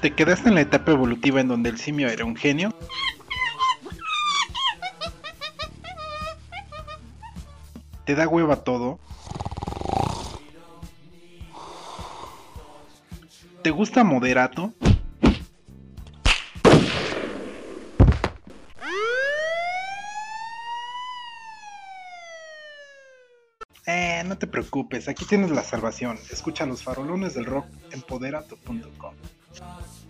¿Te quedaste en la etapa evolutiva en donde el simio era un genio? ¿Te da hueva todo? ¿Te gusta moderato? Eh, no te preocupes, aquí tienes la salvación. Escucha los farolones del rock en poderato.com. Trust me.